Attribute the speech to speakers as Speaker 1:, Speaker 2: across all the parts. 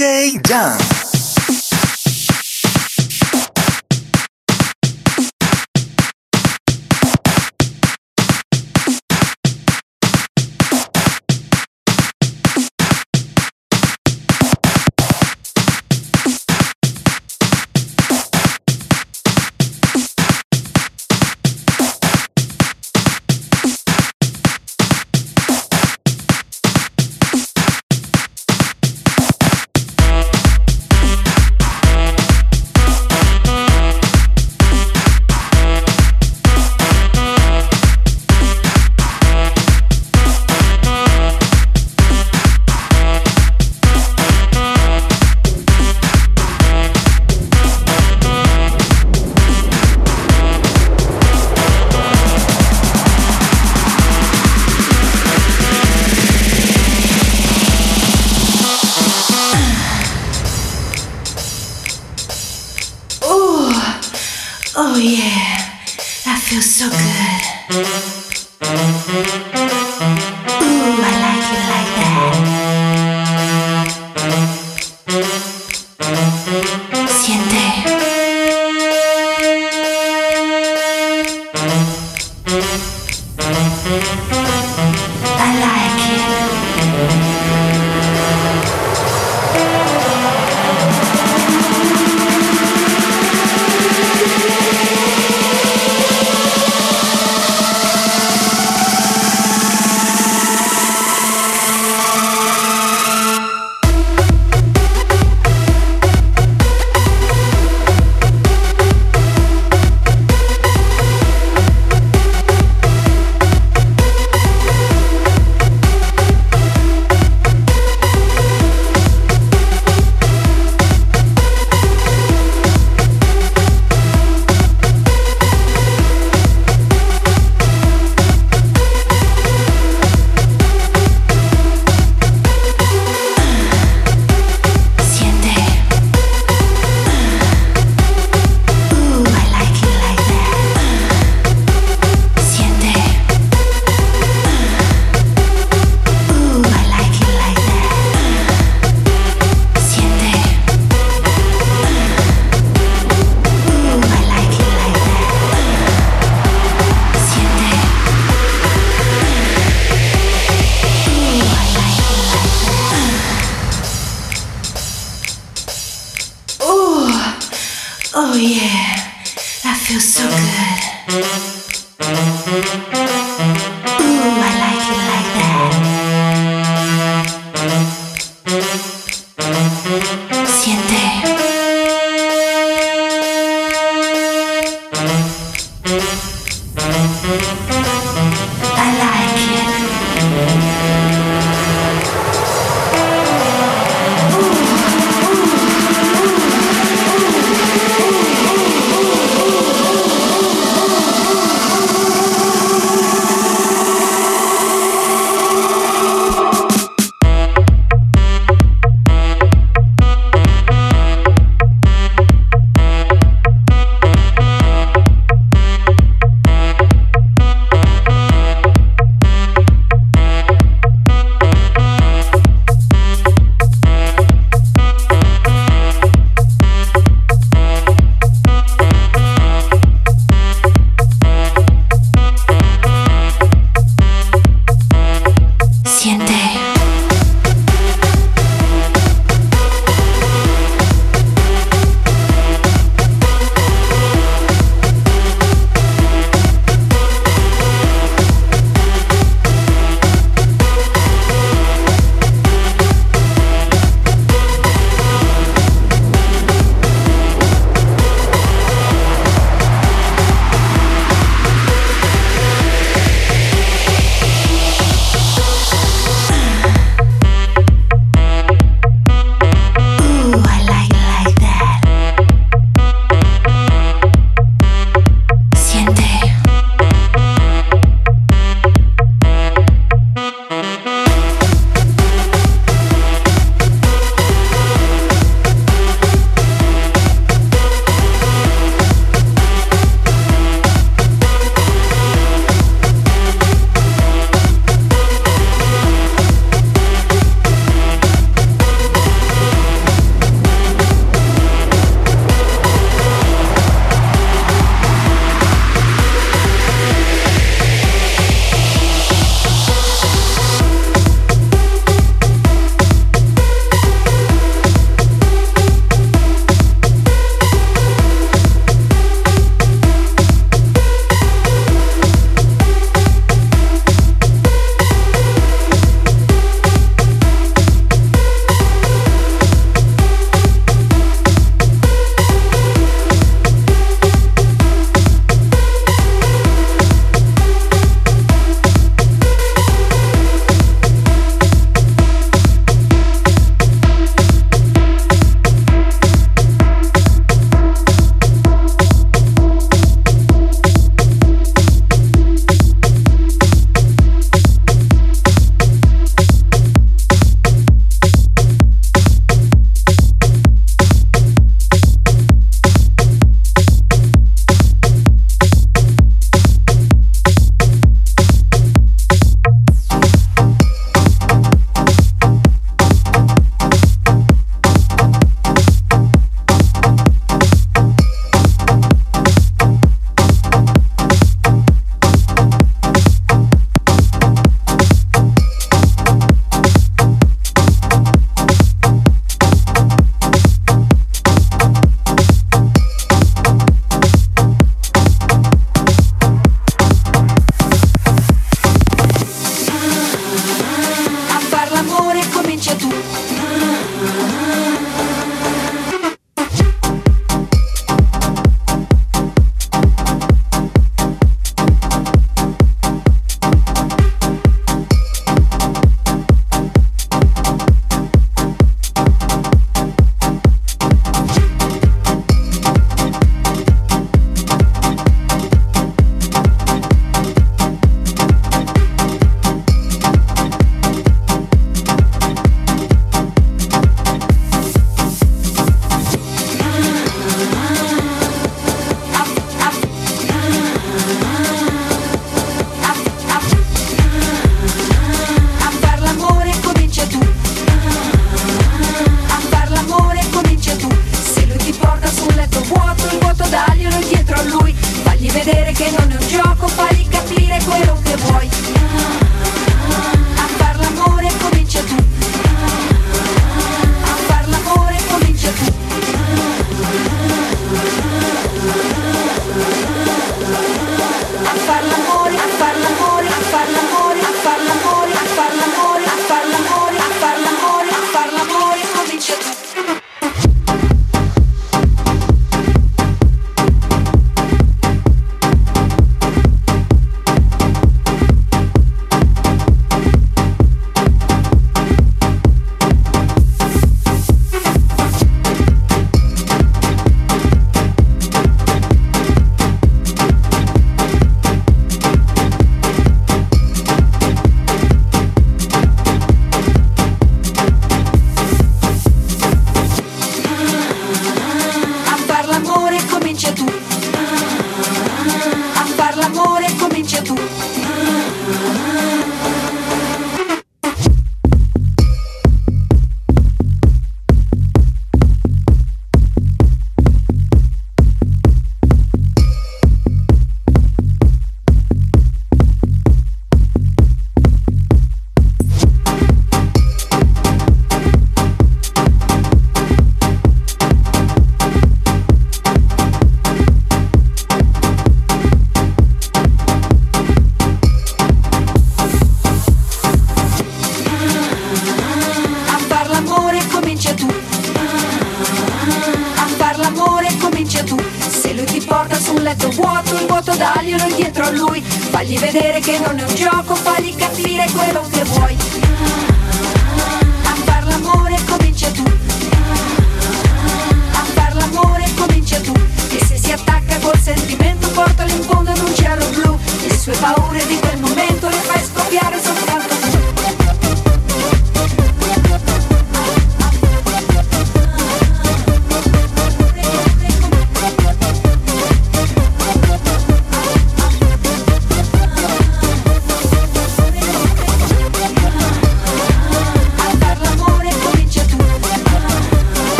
Speaker 1: DJ ジ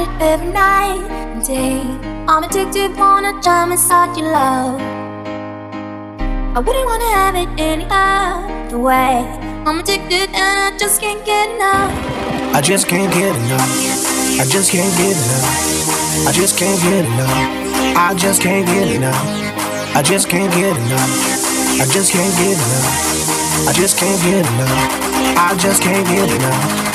Speaker 1: about it every night and day. I'm addicted, wanna jump inside your love. I wouldn't wanna have it any other way. I'm addicted and I just can't get enough.
Speaker 2: I just can't get enough. I just can't get enough. I just can't get enough. I just can't get enough. I just can't get enough. I just can't get enough. I just can't get enough. I just can't get enough.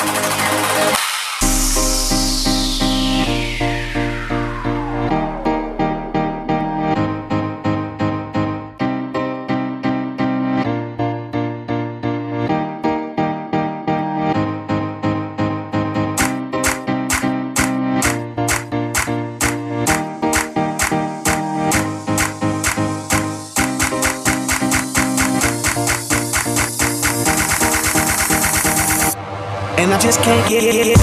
Speaker 2: yeah.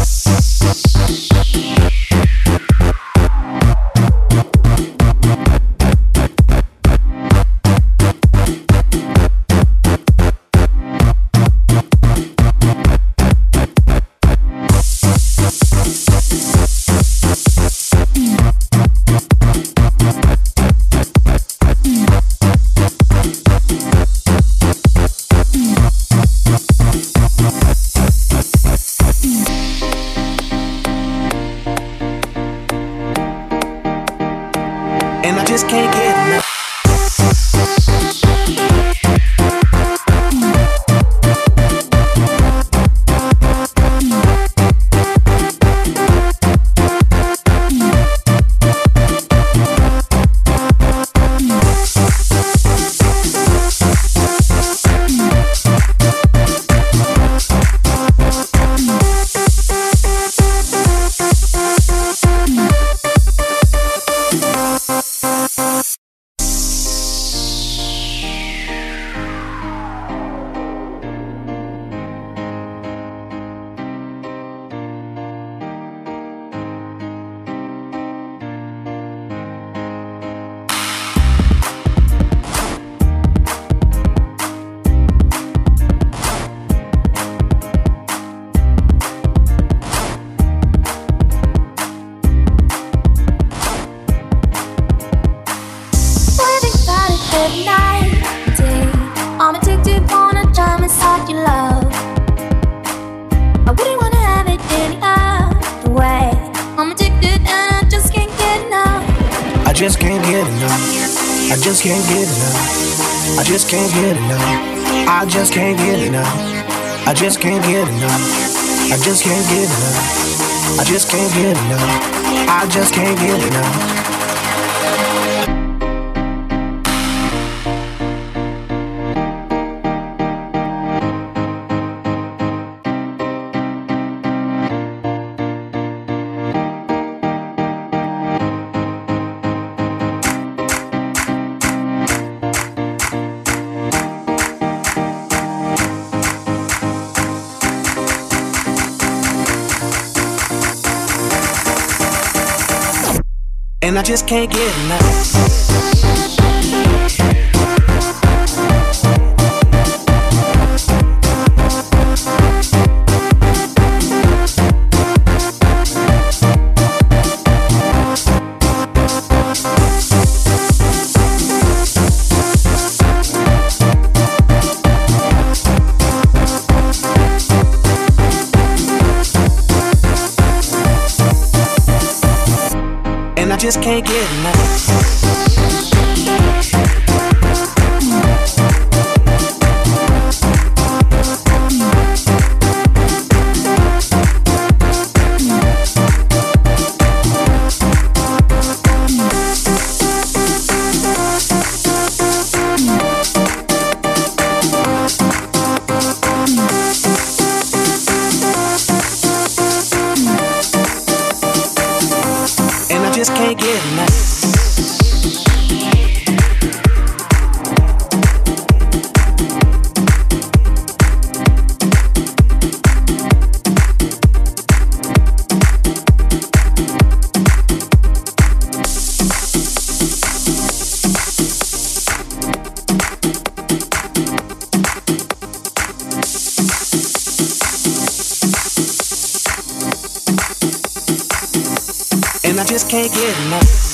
Speaker 2: Can't get. just can't get enough. I just can't get enough. I just can't get enough. I just can't get enough. And I just can't get enough. Just can't get enough. Just can't get enough.